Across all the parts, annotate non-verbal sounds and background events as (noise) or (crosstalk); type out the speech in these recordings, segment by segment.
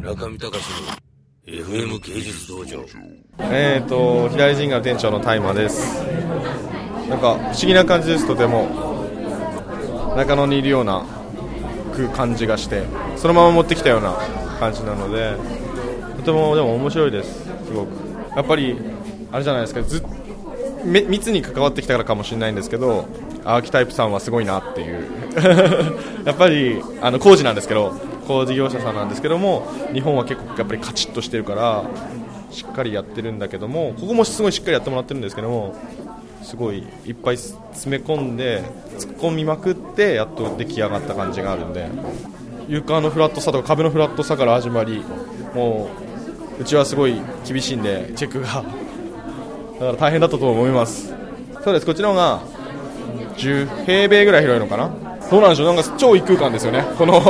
中見隆の FM 芸術道場。えーと左神宮店長の大麻です。なんか不思議な感じです。とても中野にいるような感じがしてそのまま持ってきたような感じなのでとてもでも面白いです。すごく。やっぱりあれじゃないですかず密に関わってきたからかもしれないんですけどアーキタイプさんはすごいなっていう。(laughs) やっぱりあの工事なんですけど工事業者さんなんですけども日本は結構やっぱりカチッとしてるからしっかりやってるんだけどもここもすごいしっかりやってもらってるんですけどもすごいいっぱい詰め込んで突っ込みまくってやっと出来上がった感じがあるんで床のフラットさとか壁のフラットさから始まりもううちはすごい厳しいんでチェックがだから大変だったと思います。そうです。こっちの方が10平米ぐらい広いのかな？そうなんでしょう？なんか超異空間ですよね。この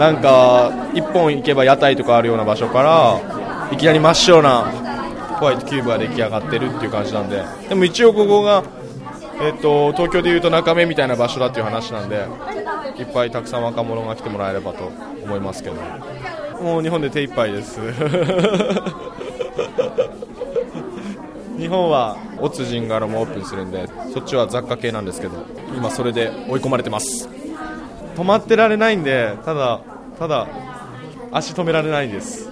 なんか一本行けば屋台とかあるような場所からいきなり真っ白なホワイトキューブが出来上がってるっていう感じなんで。でも一応ここが、えっと東京でいうと中目みたいな場所だっていう話なんでいっぱいたくさん若者が来てもらえればと思いますけど。もう日本で手一杯です。(laughs) 日本はオツジンガロもオープンするんでそっちは雑貨系なんですけど今それで追い込まれてます。止まってられないんでただただ足止められないです。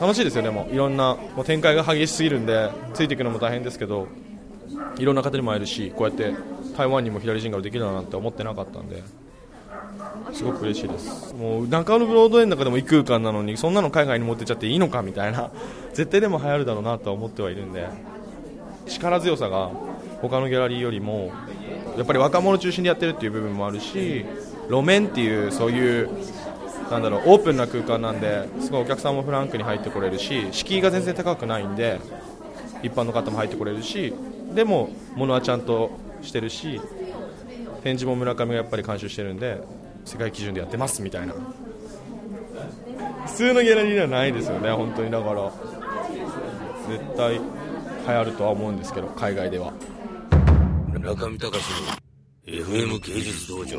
楽しいですよねもう。いろんなもう展開が激しすぎるんでついていくのも大変ですけどいろんな方にも会えるしこうやって台湾にも左陣ができるなんて思ってなかったんですごく嬉しいです。もう中野ブロードウェイの中でも異空間なのにそんなの海外に持ってっちゃっていいのかみたいな (laughs) 絶対でも流行るだろうなとは思ってはいるんで力強さが他のギャラリーよりもやっぱり若者中心でやってるっていう部分もあるし路面っていうそういうなんだろう。オープンな空間なんですごいお客さんもフランクに入ってこれるし敷居が全然高くないんで一般の方も入ってこれるしでも物はちゃんとしてるし展示も村上がやっぱり監修してるんで世界基準でやってますみたいな。普通のギャラリーではないですよね本当に。だから絶対流行るとは思うんですけど海外では。中見隆の FM 芸術道場。